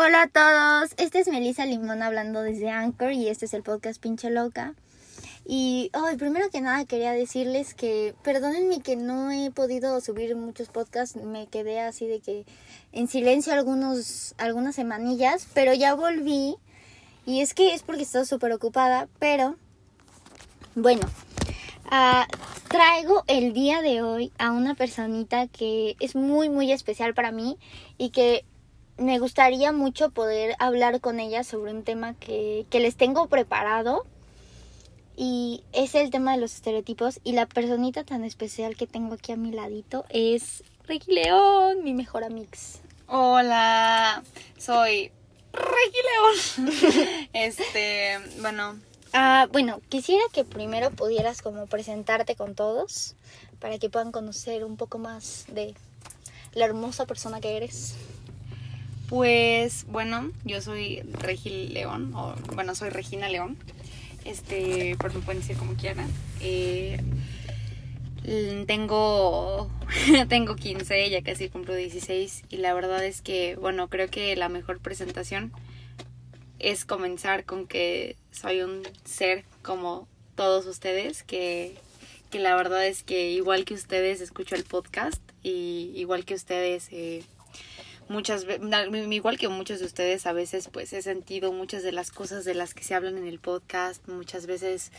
Hola a todos, esta es Melissa Limón hablando desde Anchor y este es el podcast Pinche Loca. Y hoy primero que nada quería decirles que perdónenme que no he podido subir muchos podcasts, me quedé así de que en silencio algunos, algunas semanillas, pero ya volví y es que es porque estoy súper ocupada, pero bueno, ah, traigo el día de hoy a una personita que es muy muy especial para mí y que me gustaría mucho poder hablar con ella sobre un tema que, que les tengo preparado y es el tema de los estereotipos y la personita tan especial que tengo aquí a mi ladito es Regi León, mi mejor amix. Hola, soy Regi León. este, bueno. Ah, bueno, quisiera que primero pudieras como presentarte con todos para que puedan conocer un poco más de la hermosa persona que eres. Pues bueno, yo soy Regi León, o bueno, soy Regina León este, por me pueden decir como quieran. Eh, tengo, tengo 15, ya casi cumplo 16 y la verdad es que, bueno, creo que la mejor presentación es comenzar con que soy un ser como todos ustedes, que, que la verdad es que igual que ustedes escucho el podcast y igual que ustedes... Eh, muchas igual que muchos de ustedes a veces pues he sentido muchas de las cosas de las que se hablan en el podcast muchas veces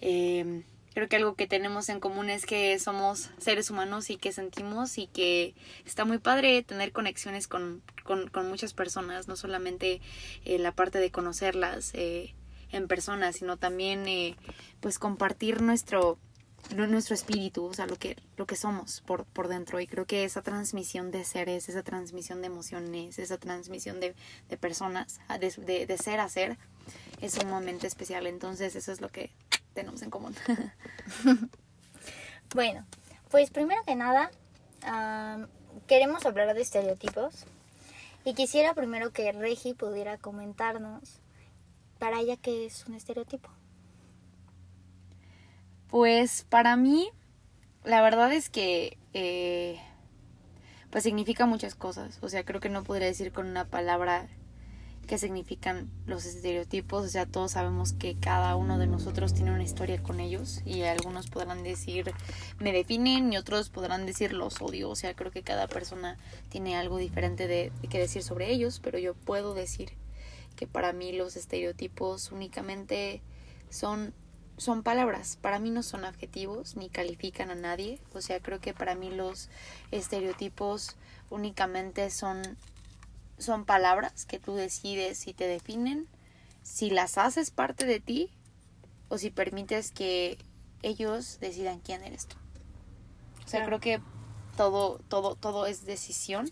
em, creo que algo que tenemos en común es que somos seres humanos y que sentimos y que está muy padre tener conexiones con, con, con muchas personas no solamente eh, la parte de conocerlas eh, en persona sino también eh, pues compartir nuestro nuestro espíritu, o sea, lo que, lo que somos por, por dentro. Y creo que esa transmisión de seres, esa transmisión de emociones, esa transmisión de, de personas, de, de, ser a ser, es un momento especial. Entonces, eso es lo que tenemos en común. bueno, pues primero que nada, queremos hablar de estereotipos. Y quisiera primero que Regi pudiera comentarnos para ella qué es un estereotipo. Pues para mí, la verdad es que eh, pues significa muchas cosas. O sea, creo que no podría decir con una palabra qué significan los estereotipos. O sea, todos sabemos que cada uno de nosotros tiene una historia con ellos y algunos podrán decir me definen y otros podrán decir los odio. O sea, creo que cada persona tiene algo diferente de, de que decir sobre ellos, pero yo puedo decir que para mí los estereotipos únicamente son son palabras, para mí no son adjetivos ni califican a nadie, o sea, creo que para mí los estereotipos únicamente son son palabras que tú decides si te definen, si las haces parte de ti o si permites que ellos decidan quién eres tú. O sea, creo que todo todo todo es decisión,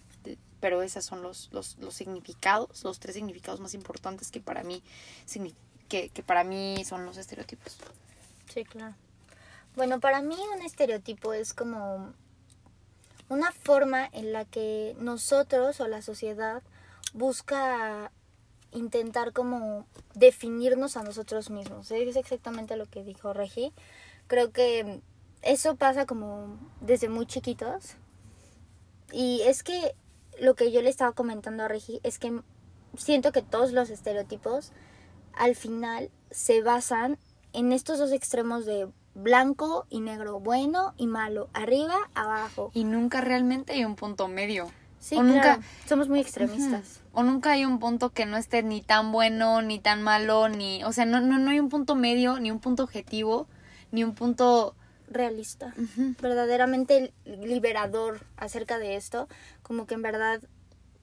pero esos son los, los, los significados, los tres significados más importantes que para mí significan que, para mí son los estereotipos. Sí, claro. Bueno, para mí un estereotipo es como una forma en la que nosotros o la sociedad busca intentar como definirnos a nosotros mismos. Es exactamente lo que dijo Regi. Creo que eso pasa como desde muy chiquitos. Y es que lo que yo le estaba comentando a Regi es que siento que todos los estereotipos al final se basan en estos dos extremos de blanco y negro, bueno y malo, arriba, abajo. Y nunca realmente hay un punto medio. Sí, o nunca somos muy extremistas. O nunca hay un punto que no esté ni tan bueno ni tan malo ni, o sea, no no no hay un punto medio, ni un punto objetivo, ni un punto realista, verdaderamente liberador acerca de esto, como que en verdad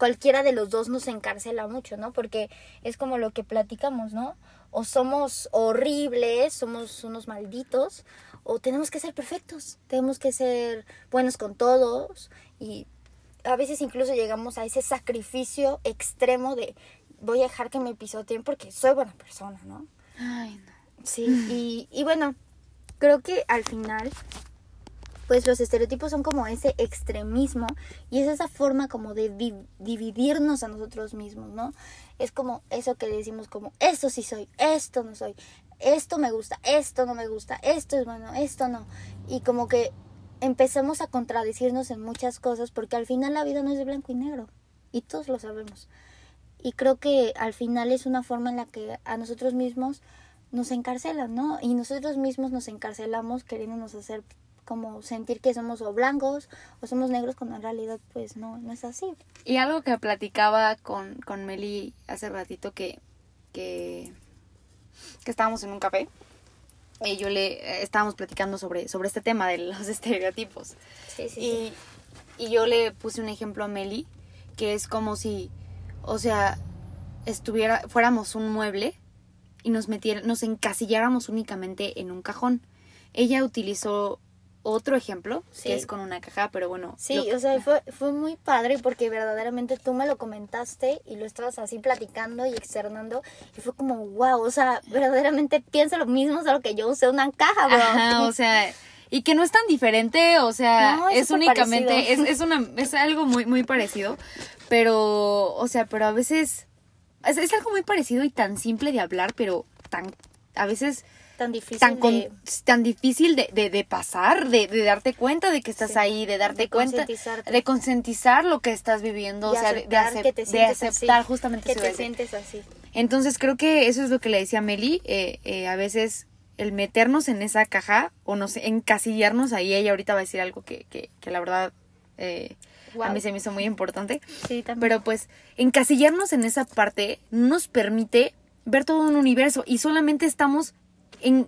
cualquiera de los dos nos encarcela mucho, ¿no? Porque es como lo que platicamos, ¿no? O somos horribles, somos unos malditos, o tenemos que ser perfectos, tenemos que ser buenos con todos y a veces incluso llegamos a ese sacrificio extremo de voy a dejar que me pisoteen porque soy buena persona, ¿no? Ay, no. Sí, y, y bueno, creo que al final pues los estereotipos son como ese extremismo y es esa forma como de dividirnos a nosotros mismos, ¿no? Es como eso que decimos como, esto sí soy, esto no soy, esto me gusta, esto no me gusta, esto es bueno, esto no. Y como que empezamos a contradecirnos en muchas cosas porque al final la vida no es de blanco y negro y todos lo sabemos. Y creo que al final es una forma en la que a nosotros mismos nos encarcelan, ¿no? Y nosotros mismos nos encarcelamos queriéndonos hacer como sentir que somos o blancos o somos negros cuando en realidad pues no, no es así. Y algo que platicaba con, con Meli hace ratito que, que, que estábamos en un café y yo le eh, estábamos platicando sobre, sobre este tema de los estereotipos. Sí, sí, Y, y yo le puse un ejemplo a Meli que es como si, o sea, estuviera, fuéramos un mueble y nos metiera, nos encasilláramos únicamente en un cajón. Ella utilizó otro ejemplo, Sí. que es con una caja, pero bueno. Sí, lo- o sea, fue, fue muy padre porque verdaderamente tú me lo comentaste y lo estabas así platicando y externando y fue como, wow, o sea, verdaderamente pienso lo mismo, solo que yo usé una caja, bro. Ajá, o sea, y que no es tan diferente, o sea, No, es es, únicamente, es, es una, es algo muy, muy parecido, pero, o sea, pero a veces, es, es algo muy parecido y tan simple de hablar, pero tan, a veces tan difícil tan, con- de, tan difícil de, de, de pasar, de, de darte cuenta de que estás Sí. ahí, de darte De cuenta, de concientizar lo que estás viviendo, de o sea, de, de aceptar acep- que te de aceptar así, justamente que te sientes así. Entonces creo que eso es lo que le decía a Meli, eh, eh, a veces el meternos en esa caja o nos encasillarnos ahí, ella ahorita va a decir algo que, que, que la verdad eh, a mí se me hizo muy importante, Sí, también. pero pues encasillarnos en esa parte no nos permite ver todo un universo y solamente estamos en,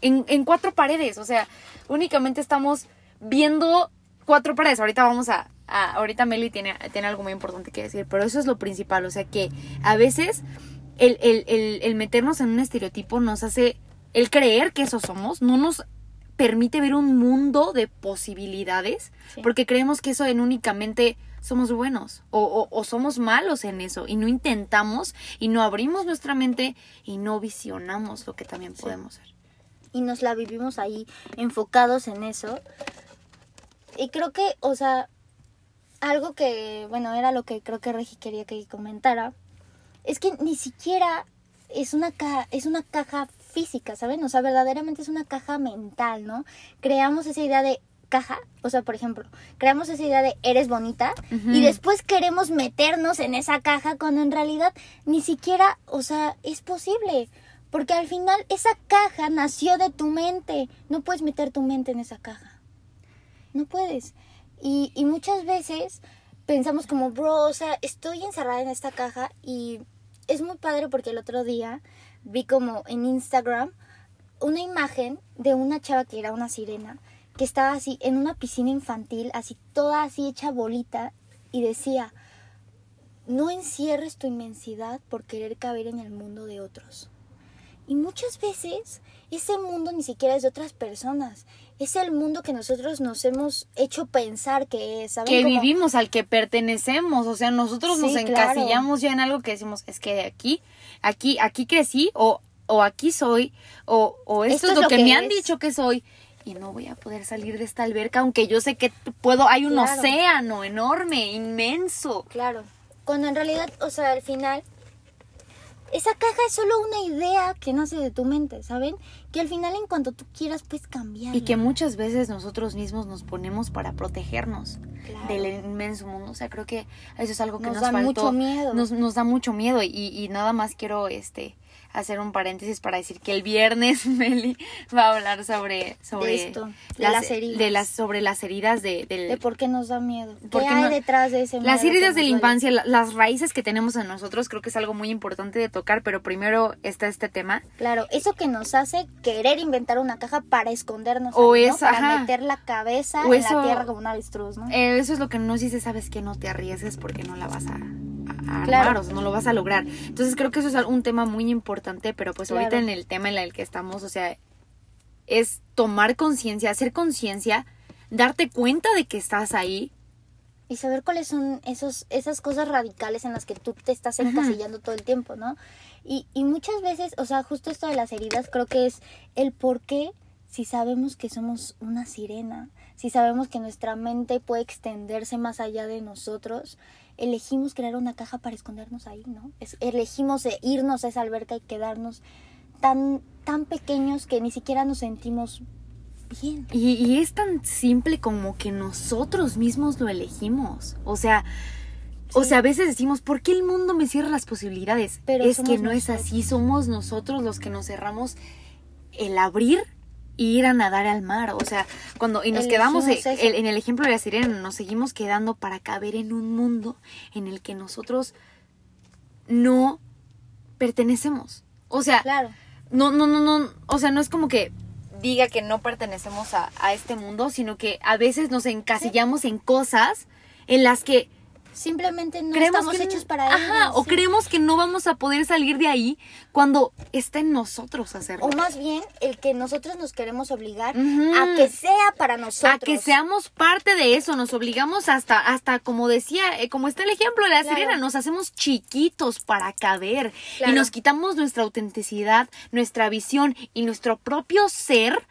en, cuatro paredes, o sea, únicamente estamos viendo cuatro paredes. Ahorita vamos a, ahorita Meli tiene, tiene algo muy importante que decir, pero eso es lo principal, o sea que a veces el, el, el meternos en un estereotipo nos hace, el creer que eso somos, no nos permite ver un mundo de posibilidades, Sí. porque creemos que eso en únicamente somos buenos o, o- o somos malos en eso y no intentamos y no abrimos nuestra mente y no visionamos lo que también podemos ser. y nos la vivimos ahí enfocados en eso. Y creo que, o sea, algo que, bueno, era lo que creo que Regi quería que comentara, es que ni siquiera es una caja, es una caja física, ¿saben? O sea, verdaderamente es una caja mental, ¿no? Creamos esa idea de caja, o sea, por ejemplo, creamos esa idea de eres bonita y después queremos meternos en esa caja cuando en realidad ni siquiera, o sea, es posible. Porque al final esa caja nació de tu mente. No puedes meter tu mente en esa caja. No puedes. Y, y muchas veces pensamos como, bro, o sea, estoy encerrada en esta caja y es muy padre porque el otro día vi como en Instagram una imagen de una chava que era una sirena que estaba así en una piscina infantil, así toda así hecha bolita y decía, no encierres tu inmensidad por querer caber en el mundo de otros. Y muchas veces ese mundo ni siquiera es de otras personas. Es el mundo que nosotros nos hemos hecho pensar que es. ¿saben? Que Como- vivimos, al que pertenecemos, o sea, nosotros nos encasillamos ya en algo que decimos, es que de aquí, aquí, aquí crecí, o, o aquí soy, o, o esto, es lo que, me han dicho que soy, y no voy a poder salir de esta alberca, aunque yo sé que puedo, hay un Claro. océano enorme, inmenso. Claro. Cuando en realidad, o sea, al final, esa caja es solo una idea que nace de tu mente, ¿saben? Que al final, en cuanto tú quieras, puedes cambiar. Y que muchas veces nosotros mismos nos ponemos para protegernos Claro. del inmenso mundo. O sea, creo que eso es algo que Nos nos, da faltó. mucho miedo. Nos, nos da mucho miedo. Y, y nada más quiero este hacer un paréntesis para decir que el viernes Meli va a hablar sobre, sobre esto, de las heridas. de las, sobre las heridas de, del, De por qué nos da miedo. ¿Qué ¿Por qué hay no- detrás de ese miedo? las heridas de la duele? infancia, la- las raíces que tenemos en nosotros, creo que es algo muy importante de tocar, pero primero está este tema. Claro, eso que nos hace querer inventar una caja para escondernos. O ahí, ¿no? es, para ajá. meter la cabeza O en eso- la tierra como un avestruz, ¿no? Eh, eso es lo que nos dice, sabes que no te arriesgues porque no la vas a armar, Claro. o sea, no lo vas a lograr. Entonces creo que eso es un tema muy importante, pero pues ahorita en el tema en el que estamos, o sea, es tomar conciencia, hacer conciencia, darte cuenta de que estás ahí. y saber cuáles son esos, esas cosas radicales en las que tú te estás encasillando todo el tiempo, ¿no? Y, y muchas veces, o sea, justo esto de las heridas creo que es el por qué si sabemos que somos una sirena, si sabemos que nuestra mente puede extenderse más allá de nosotros, elegimos crear una caja para escondernos ahí, ¿no? Es- elegimos irnos a esa alberca y quedarnos tan, tan pequeños que ni siquiera nos sentimos bien. Y, y es tan simple como que nosotros mismos lo elegimos. O sea, O sea, a veces decimos, ¿por qué el mundo me cierra las posibilidades? Pero es que no es así, somos nosotros los que nos cerramos el abrir ir a nadar al mar. O sea, cuando y nos quedamos Elegimos eso. el- en el ejemplo de la sirena, nos seguimos quedando para caber en un mundo en el que nosotros no pertenecemos. O sea, Claro. no, no, no, no, o sea, no es como que diga que no pertenecemos a, a este mundo, sino que a veces nos encasillamos en cosas en las que Simplemente no creemos estamos que hechos para Ajá, ello, o sí. creemos que no vamos a poder salir de ahí cuando está en nosotros hacerlo. O más bien, el que nosotros nos queremos obligar a que sea para nosotros. a que seamos parte de eso, nos obligamos hasta, hasta como decía, eh, como está el ejemplo de la Claro. sirena, nos hacemos chiquitos para caber Claro. y nos quitamos nuestra autenticidad, nuestra visión y nuestro propio ser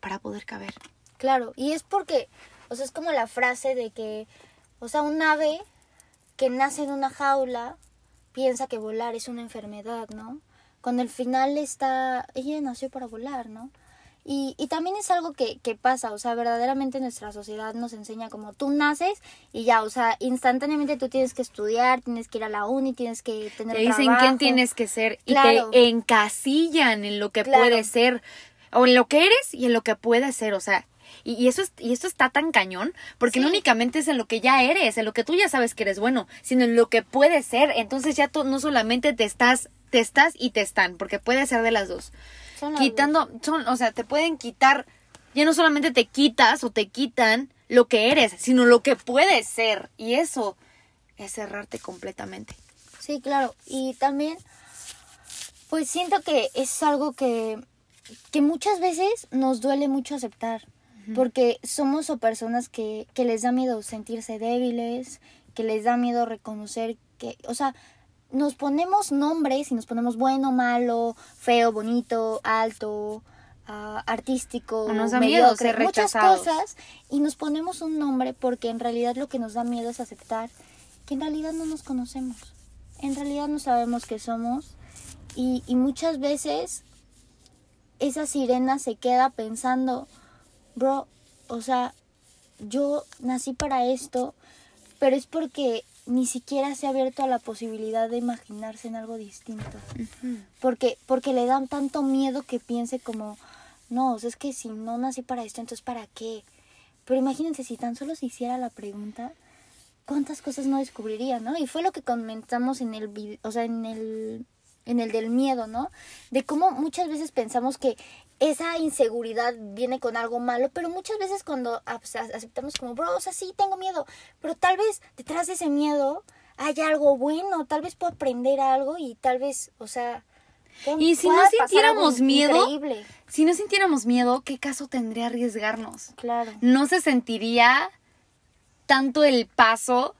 para poder caber. Claro, y es porque, o sea, es como la frase de que, o sea, un ave que nace en una jaula piensa que volar es una enfermedad, ¿no? Cuando al final está, ella nació para volar, ¿no? Y, y también es algo que, que pasa, o sea, verdaderamente nuestra sociedad nos enseña como tú naces y ya, o sea, instantáneamente tú tienes que estudiar, tienes que ir a la uni, tienes que tener Te dicen trabajo. quién tienes que ser y te encasillan en lo que Claro. puedes ser o en lo que eres y en lo que puedes ser, o sea, y, y eso es, y esto está tan cañón porque no únicamente es en lo que ya eres, en lo que tú ya sabes que eres bueno, sino en lo que puedes ser. Entonces ya tú no solamente te estás, te estás y te están, porque puede ser de las dos. Son Quitando, son, o sea, te pueden quitar, ya no solamente te quitas o te quitan lo que eres, sino lo que puedes ser. Y eso es cerrarte completamente. Sí, claro. Y también, pues siento que es algo que, que muchas veces nos duele mucho aceptar. Porque somos o personas que, que les da miedo sentirse débiles, que les da miedo reconocer que, o sea, nos ponemos nombres y nos ponemos bueno, malo, feo, bonito, alto, ah, artístico, O nos da miedo ser muchas cosas y nos ponemos un nombre porque en realidad lo que nos da miedo es aceptar que en realidad no nos conocemos, en realidad no sabemos qué somos y, y muchas veces esa sirena se queda pensando, bro, o sea, yo nací para esto, pero es porque ni siquiera se ha abierto a la posibilidad de imaginarse en algo distinto. Porque, porque le dan tanto miedo que piense como, no, o sea, es que si no nací para esto, entonces ¿para qué? Pero imagínense si tan solo se hiciera la pregunta, cuántas cosas no descubriría, ¿no? Y fue lo que comentamos en el video, o sea, en el en el del miedo, ¿no? De cómo muchas veces pensamos que esa inseguridad viene con algo malo, pero muchas veces cuando ac- aceptamos como, bro, o sea, sí, tengo miedo, pero tal vez detrás de ese miedo hay algo bueno, tal vez puedo aprender algo y tal vez, o sea... Y si no sintiéramos miedo, Increíble, si no sintiéramos miedo, ¿qué caso tendría arriesgarnos? claro. No se sentiría tanto el paso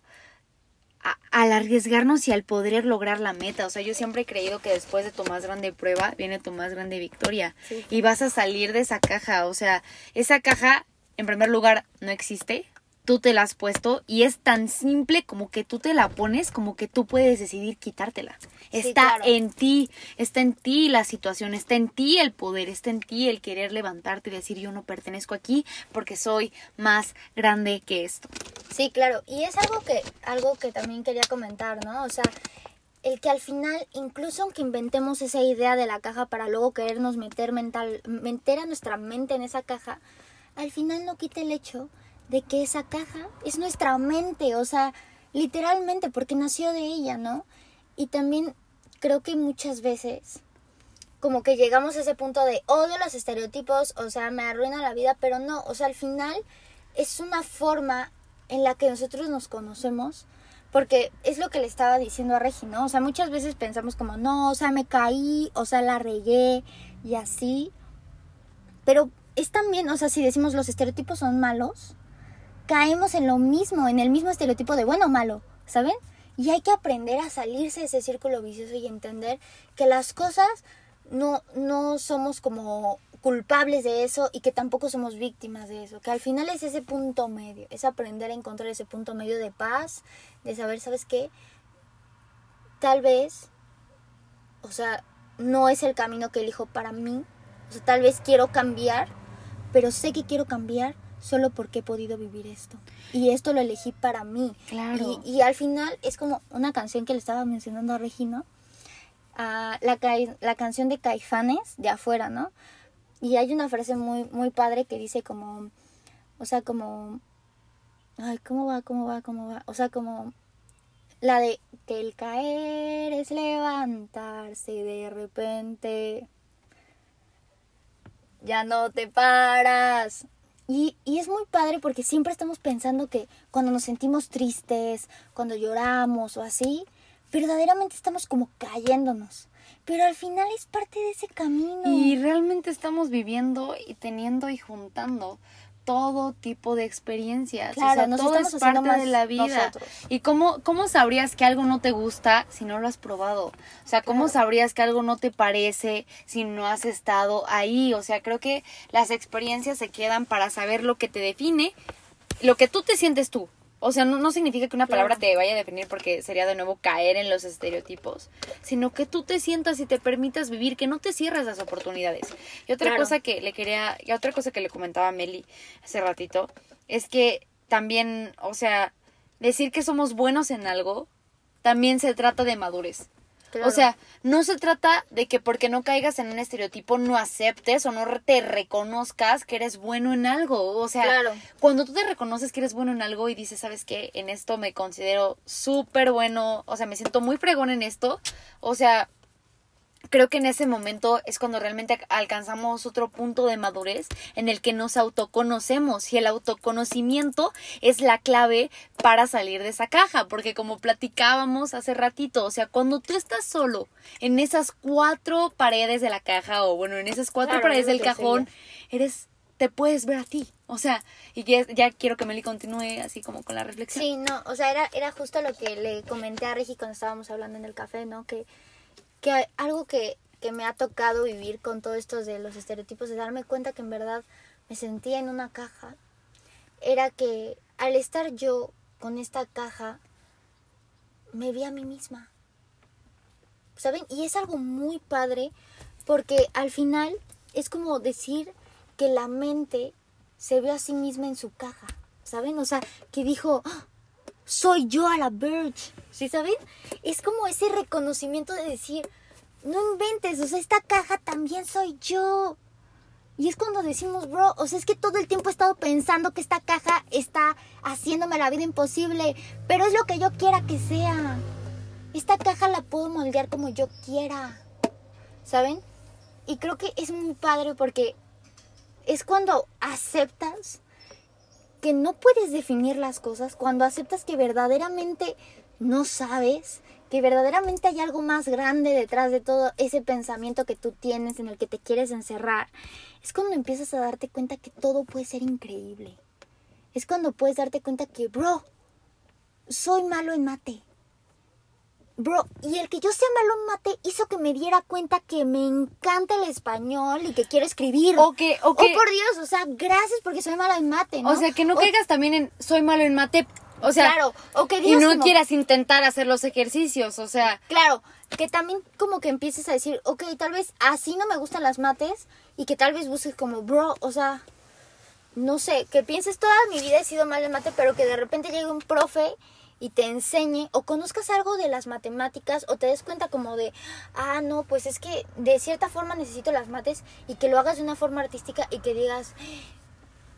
a- al arriesgarnos y al poder lograr la meta. O sea, yo siempre he creído que después de tu más grande prueba viene tu más grande victoria. Sí. Y vas a salir de esa caja. O sea, esa caja, en primer lugar, no existe. Tú te la has puesto y es tan simple como que tú te la pones, como que tú puedes decidir quitártela. Sí, Está claro. en ti, está en ti la situación, está en ti el poder, está en ti el querer levantarte y decir yo no pertenezco aquí porque soy más grande que esto. Sí, claro. Y es algo que, algo que también quería comentar, ¿no? O sea, el que al final, incluso aunque inventemos esa idea de la caja para luego querernos meter mental, meter a nuestra mente en esa caja, al final no quita el hecho de que esa caja es nuestra mente, o sea, literalmente, porque nació de ella, ¿no? Y también creo que muchas veces como que llegamos a ese punto de odio los estereotipos, o sea, me arruina la vida, pero no, o sea, al final es una forma en la que nosotros nos conocemos, porque es lo que le estaba diciendo a Regi, ¿no? O sea, muchas veces pensamos como, no, o sea, me caí, o sea, la regué y así, pero es también, o sea, si decimos los estereotipos son malos, caemos en lo mismo, en el mismo estereotipo de bueno o malo, ¿saben? Y hay que aprender a salirse de ese círculo vicioso y entender que las cosas no, no somos como culpables de eso y que tampoco somos víctimas de eso, que al final es ese punto medio, es aprender a encontrar ese punto medio de paz, de saber, ¿sabes qué? Tal vez, o sea, no es el camino que elijo para mí, o sea, tal vez quiero cambiar, pero sé que quiero cambiar solo porque he podido vivir esto. Y esto lo elegí para mí. Claro. Y, y al final es como una canción que le estaba mencionando a Regina, ah, la, ca- la canción de Caifanes, de afuera, ¿no? Y hay una frase muy, muy padre que dice como, o sea, como, ay, ¿cómo va, cómo va, cómo va? O sea, como la de que el caer es levantarse de repente, ya no te paras. Y, y es muy padre porque siempre estamos pensando que cuando nos sentimos tristes, cuando lloramos o así, verdaderamente estamos como cayéndonos. Pero al final es parte de ese camino. Y realmente estamos viviendo y teniendo y juntando todo tipo de experiencias. Claro, o sea, nos todo es parte más de la vida. nosotros. ¿Y cómo, cómo sabrías que algo no te gusta si no lo has probado? O sea, ¿cómo Claro. sabrías que algo no te parece si no has estado ahí? O sea, creo que las experiencias se quedan para saber lo que te define, lo que tú te sientes tú. O sea, no, no significa que una palabra Claro. te vaya a definir porque sería de nuevo caer en los estereotipos, sino que tú te sientas y te permitas vivir, que no te cierres las oportunidades. Y otra Claro. cosa que le quería, y otra cosa que le comentaba a Meli hace ratito, es que también, o sea, decir que somos buenos en algo, también se trata de madurez. Claro. O sea, no se trata de que porque no caigas en un estereotipo no aceptes o no te reconozcas que eres bueno en algo. O sea, Claro. cuando tú te reconoces que eres bueno en algo y dices, ¿sabes qué? En esto me considero súper bueno, o sea, me siento muy fregón en esto. O sea, creo que en ese momento es cuando realmente alcanzamos otro punto de madurez en el que nos autoconocemos y el autoconocimiento es la clave para salir de esa caja, porque como platicábamos hace ratito, o sea, cuando tú estás solo en esas cuatro paredes de la caja o bueno, en esas cuatro Claro, paredes del cajón, sería. eres te puedes ver a ti, o sea, y ya, ya quiero que Meli continúe así como con la reflexión. Sí, no, o sea, era, era justo lo que le comenté a Regi cuando estábamos hablando en el café, ¿no? Que, que algo que, que me ha tocado vivir con todo esto de los estereotipos, de darme cuenta que en verdad me sentía en una caja, era que al estar yo con esta caja, me vi a mí misma. ¿Saben? Y es algo muy padre porque al final es como decir que la mente se ve a sí misma en su caja, ¿saben? O sea, que dijo, "Ah, soy yo a la Verge, ¿sí saben? Es como ese reconocimiento de decir, no inventes, o sea, esta caja también soy yo. Y es cuando decimos, bro, o sea, es que todo el tiempo he estado pensando que esta caja está haciéndome la vida imposible, pero es lo que yo quiera que sea. Esta caja la puedo moldear como yo quiera, ¿saben? Y creo que es muy padre porque es cuando aceptas que no puedes definir las cosas, cuando aceptas que verdaderamente no sabes, que verdaderamente hay algo más grande detrás de todo ese pensamiento que tú tienes en el que te quieres encerrar, es cuando empiezas a darte cuenta que todo puede ser increíble. Es cuando puedes darte cuenta que, bro, soy malo en mate. Bro, y el que yo sea malo en mate hizo que me diera cuenta que me encanta el español y que quiero escribir. O que, o que, Oh, por Dios, o sea, gracias porque soy malo en mate, ¿no? o sea, que no O- caigas también en soy malo en mate, o sea, Claro, o que y digas no como- quieras intentar hacer los ejercicios, o sea, Claro, que también como que empieces a decir, ok, tal vez así no me gustan las mates y que tal vez busques como, bro, o sea, no sé, que pienses toda mi vida he sido mal en mate, pero que de repente llegue un profe y te enseñe o conozcas algo de las matemáticas o te des cuenta como de, ah, no, pues es que de cierta forma necesito las mates y que lo hagas de una forma artística y que digas,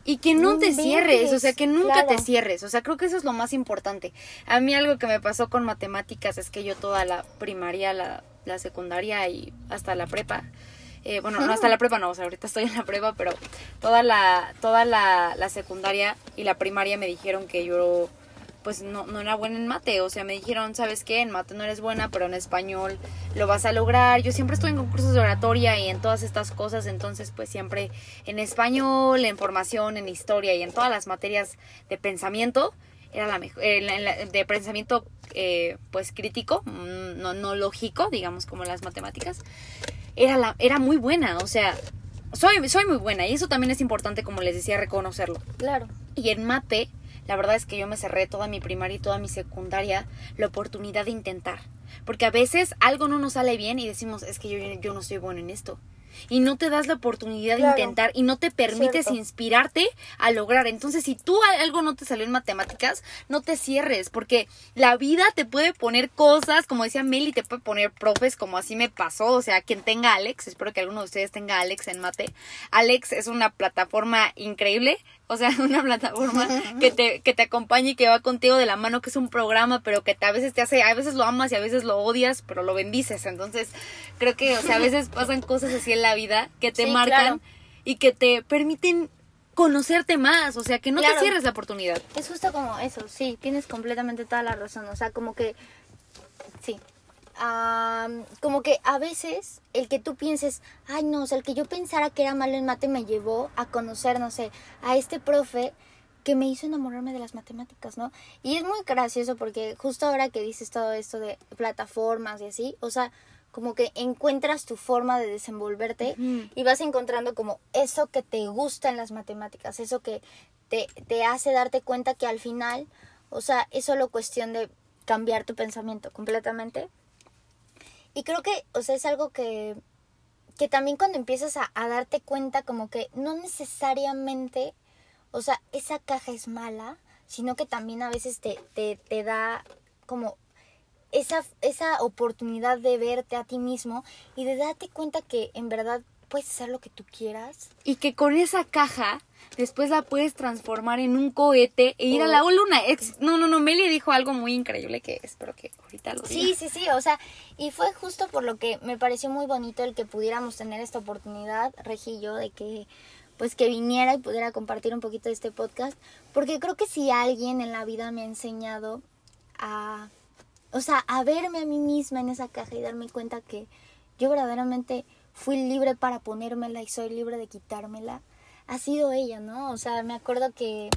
y que no te cierres, o sea, que nunca te cierres, o sea, creo que eso es lo más importante. A mí algo que me pasó con matemáticas es que yo toda la primaria, la, la secundaria y hasta la prepa, eh, bueno, no hasta la prepa no, o sea, ahorita estoy en la prepa, pero toda la, toda la, la secundaria y la primaria me dijeron que yo pues no, no era buena en mate, o sea, me dijeron, ¿sabes qué? En mate no eres buena, pero en español lo vas a lograr. Yo siempre estuve en concursos de oratoria y en todas estas cosas, entonces pues siempre en español, en formación, en historia y en todas las materias de pensamiento, era la mejor, de pensamiento eh, pues crítico, mm, no, no lógico, digamos como las matemáticas, era, la, era muy buena, o sea, soy, soy muy buena y eso también es importante, como les decía, reconocerlo. claro, Y en mate, la verdad es que yo me cerré toda mi primaria y toda mi secundaria la oportunidad de intentar. Porque a veces algo no nos sale bien y decimos, es que yo, yo no soy bueno en esto. Y no te das la oportunidad Claro. de intentar y no te permites Cierto. inspirarte a lograr. Entonces, si tú algo no te salió en matemáticas, no te cierres, porque la vida te puede poner cosas, como decía Meli, te puede poner profes, como así me pasó. O sea, quien tenga Alex, espero que alguno de ustedes tenga Alex en mate. Alex es una plataforma increíble. O sea, una plataforma que te, que te acompaña y que va contigo de la mano, que es un programa, pero que te- a veces te hace, a veces lo amas y a veces lo odias, pero lo bendices. Entonces, creo que, o sea, a veces pasan cosas así en la vida que te Sí, marcan claro. y que te permiten conocerte más. O sea, que no Claro. te cierres la oportunidad. Es justo como eso, sí, tienes completamente toda la razón. O sea, como que, sí. Am, como que a veces el que tú pienses, ay no, o sea, el que yo pensara que era malo en mate me llevó a conocer, no sé, a este profe que me hizo enamorarme de las matemáticas, ¿no? Y es muy gracioso porque justo ahora que dices todo esto de plataformas y así, o sea, como que encuentras tu forma de desenvolverte y vas encontrando como eso que te gusta en las matemáticas, eso que te, te hace darte cuenta que al final, o sea, es solo cuestión de cambiar tu pensamiento completamente. Y creo que, o sea, es algo que, que también cuando empiezas a, a darte cuenta como que no necesariamente, o sea, esa caja es mala, sino que también a veces te, te, te da como esa, esa oportunidad de verte a ti mismo y de darte cuenta que en verdad puedes hacer lo que tú quieras. Y que con esa caja después la puedes transformar en un cohete e ir a la Oh. luna. Ex- no, no, no, Meli dijo algo muy increíble que espero que ahorita lo diga. Sí, sí, sí, o sea, y fue justo por lo que me pareció muy bonito el que pudiéramos tener esta oportunidad, Regillo, de que pues que viniera y pudiera compartir un poquito de este podcast, porque creo que si alguien en la vida me ha enseñado a, o sea, a verme a mí misma en esa caja y darme cuenta que yo verdaderamente fui libre para ponérmela y soy libre de quitármela, ha sido ella, ¿no? O sea, me acuerdo que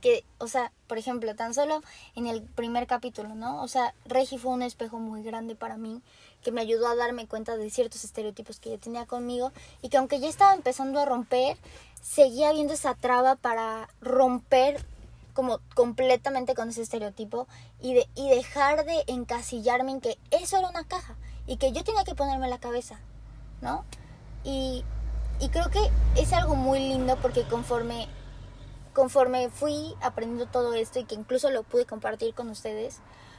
que, o sea, por ejemplo, tan solo en el primer capítulo, ¿no? O sea, Regi fue un espejo muy grande para mí, que me ayudó a darme cuenta de ciertos estereotipos que yo tenía conmigo y que aunque ya estaba empezando a romper, seguía viendo esa traba para romper como completamente con ese estereotipo y, de, y dejar de encasillarme en que eso era una caja y que yo tenía que ponerme la cabeza, ¿no? Y, y creo que es algo muy lindo porque conforme conforme fui aprendiendo todo esto y que incluso lo pude compartir con ustedes,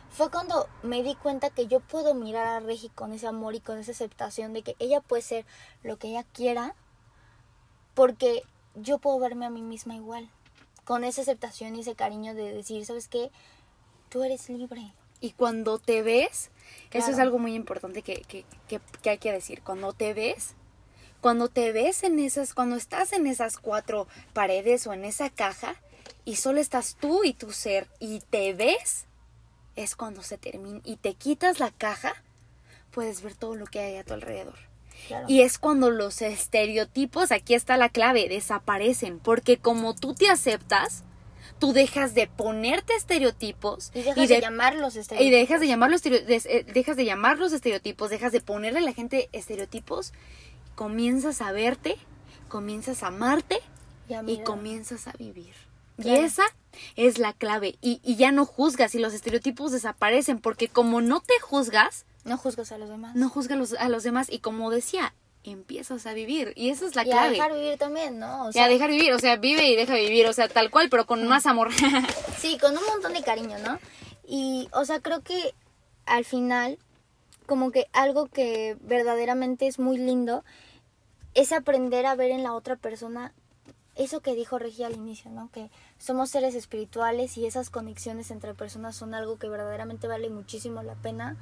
fue cuando me di cuenta que yo puedo mirar a Regi con ese amor y con esa aceptación de que ella puede ser lo que ella quiera, porque yo puedo verme a mí misma igual, con esa aceptación y ese cariño de decir, ¿sabes qué? Tú eres libre. Y cuando te ves, eso es algo muy importante que, que, que, que hay que decir. Cuando te ves, cuando te ves en esas, cuando estás en esas cuatro paredes o en esa caja y solo estás tú y tu ser y te ves, es cuando se termina y te quitas la caja, puedes ver todo lo que hay a tu alrededor. Claro. Y es cuando los estereotipos, aquí está la clave, desaparecen. Porque como tú te aceptas, tú dejas de ponerte estereotipos y dejas de, llamar los y estereotipos. dejas de llamar los eh, dejas de llamar los estereotipos, dejas de ponerle a la gente estereotipos, comienzas a verte, comienzas a amarte Y y comienzas a vivir. Y esa es la clave. Y, y ya no juzgas y los estereotipos desaparecen porque como no te juzgas, No juzgas a los demás. no juzgas a los, a los demás y como decía, empiezas a vivir. Y esa es la y a clave. dejar vivir también, ¿no? O y a dejar vivir, o sea, vive y deja vivir, o sea, tal cual, pero con más amor. Sí, con un montón de cariño, ¿no? Y, o sea, creo que al final, como que algo que verdaderamente es muy lindo es aprender a ver en la otra persona eso que dijo Regia al inicio, ¿no? Que somos seres espirituales y esas conexiones entre personas son algo que verdaderamente vale muchísimo la pena.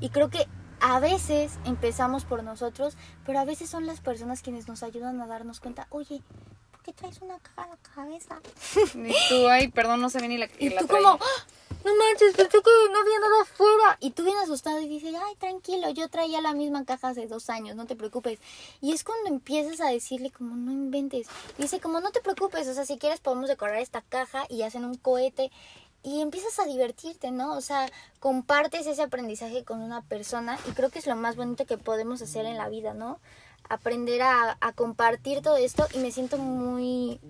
Y creo que a veces empezamos por nosotros, pero a veces son las personas quienes nos ayudan a darnos cuenta, oye, ¿por qué traes una caja en la cabeza? y tú, ay, perdón, no se ve ni la Y la tú traía. como, ¡Ah! no manches, pensé que no había nada afuera. Y tú bien asustado y dices, ay, tranquilo, yo traía la misma caja hace dos años, no te preocupes. Y es cuando empiezas a decirle como, no inventes. Dice como, no te preocupes, o sea, si quieres podemos decorar esta caja y hacen un cohete. Y empiezas a divertirte, ¿no? O sea, compartes ese aprendizaje con una persona y creo que es lo más bonito que podemos hacer en la vida, ¿no? Aprender a, a compartir todo esto y me siento muy,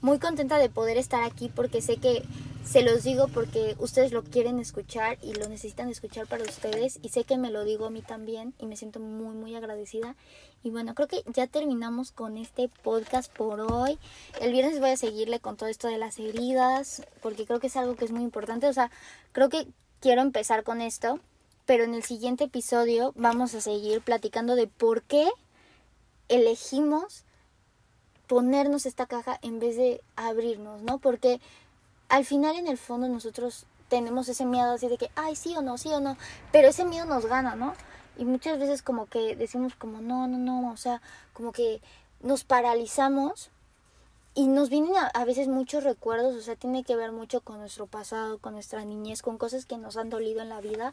muy contenta de poder estar aquí porque sé que se los digo porque ustedes lo quieren escuchar y lo necesitan escuchar para ustedes y sé que me lo digo a mí también y me siento muy muy agradecida. Y bueno, creo que ya terminamos con este podcast por hoy. El viernes voy a seguirle con todo esto de las heridas porque creo que es algo que es muy importante. O sea, creo que quiero empezar con esto, pero en el siguiente episodio vamos a seguir platicando de por qué elegimos ponernos esta caja en vez de abrirnos, ¿no? Porque al final en el fondo nosotros tenemos ese miedo así de que, ay, sí o no, sí o no, pero ese miedo nos gana, ¿no? Y muchas veces como que decimos como, no, no, no, o sea, como que nos paralizamos y nos vienen a, veces muchos recuerdos, o sea, tiene que ver mucho con nuestro pasado, con nuestra niñez, con cosas que nos han dolido en la vida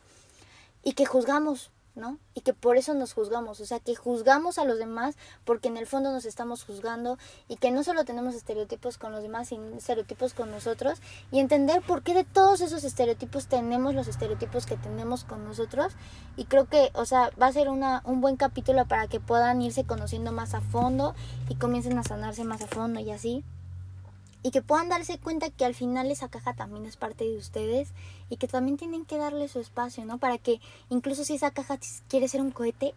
y que juzgamos, ¿no? Y que por eso nos juzgamos, o sea, que juzgamos a los demás porque en el fondo nos estamos juzgando y que no solo tenemos estereotipos con los demás, sino estereotipos con nosotros y entender por qué de todos esos estereotipos tenemos los estereotipos que tenemos con nosotros y creo que, o sea, va a ser una, un buen capítulo para que puedan irse conociendo más a fondo y comiencen a sanarse más a fondo y así y que puedan darse cuenta que al final esa caja también es parte de ustedes y que también tienen que darle su espacio, ¿no? Para que incluso si esa caja quiere ser un cohete,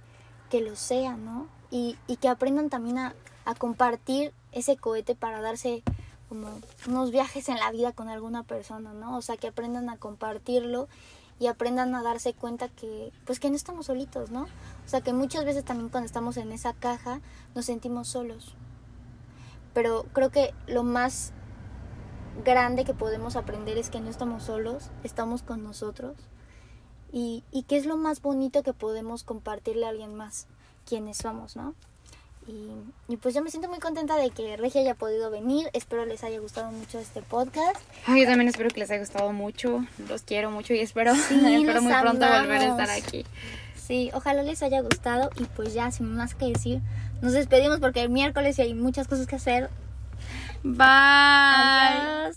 que lo sea, ¿no? Y, y que aprendan también a, a compartir ese cohete para darse como unos viajes en la vida con alguna persona, ¿no? O sea, que aprendan a compartirlo y aprendan a darse cuenta que pues que no estamos solitos, ¿no? O sea, que muchas veces también cuando estamos en esa caja nos sentimos solos pero creo que lo más grande que podemos aprender es que no estamos solos, estamos con nosotros y, y que es lo más bonito que podemos compartirle a alguien más, quienes somos, ¿no? Y, y, pues yo me siento muy contenta de que Regia haya podido venir. Espero les haya gustado mucho este podcast. yo también espero que les haya gustado mucho. Los quiero mucho y espero, espero muy pronto volver a estar aquí. Sí, ojalá les haya gustado y pues ya, sin más que decir, nos despedimos porque el miércoles y hay muchas cosas que hacer. Bye. Adiós.